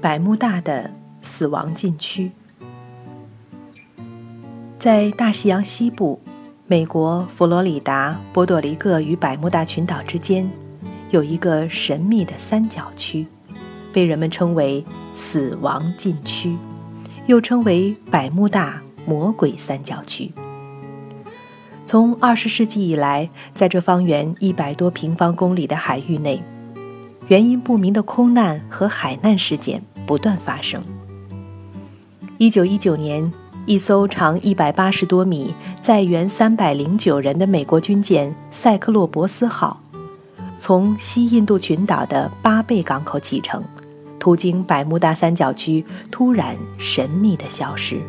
百慕大的死亡禁区。在大西洋西部，美国佛罗里达、波多黎各与百慕大群岛之间，有一个神秘的三角区，被人们称为“死亡禁区”，又称为百慕大魔鬼三角区。从二十世纪以来，在这方圆一百多平方公里的海域内，原因不明的空难和海难事件不断发生。一九一九年，一艘长一百八十多米、载员三百零九人的美国军舰“塞克洛博斯号”从西印度群岛的巴贝港口启程，途经百慕大三角区，突然神秘的消失，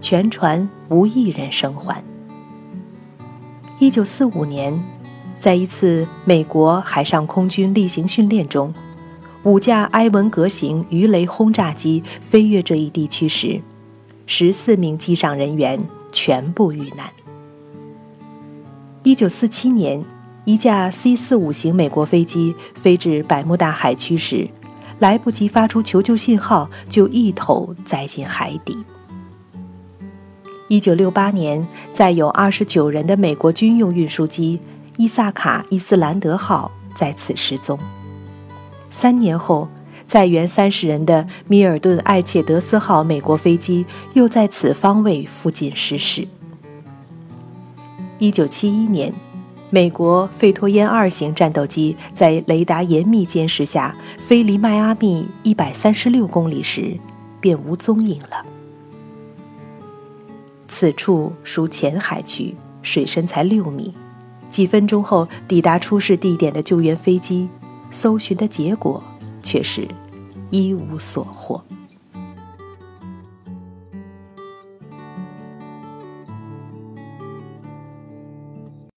全船无一人生还。一九四五年，在一次美国海上空军例行训练中，五架埃文格型鱼雷轰炸机飞越这一地区时，十四名机上人员全部遇难。一九四七年，一架 C 四五型美国飞机飞至百慕大海区时，来不及发出求救信号，就一头栽进海底。一九六八年，载有二十九人的美国军用运输机“伊萨卡·伊斯兰德号”在此失踪。三年后，载员三十人的米尔顿·艾切德斯号美国飞机又在此方位附近失事。一九七一年，美国费托烟二型战斗机在雷达严密监视下飞离迈阿密一百三十六公里时，便无踪影了。此处属浅海区，水深才六米。几分钟后抵达出事地点的救援飞机，搜寻的结果却是一无所获。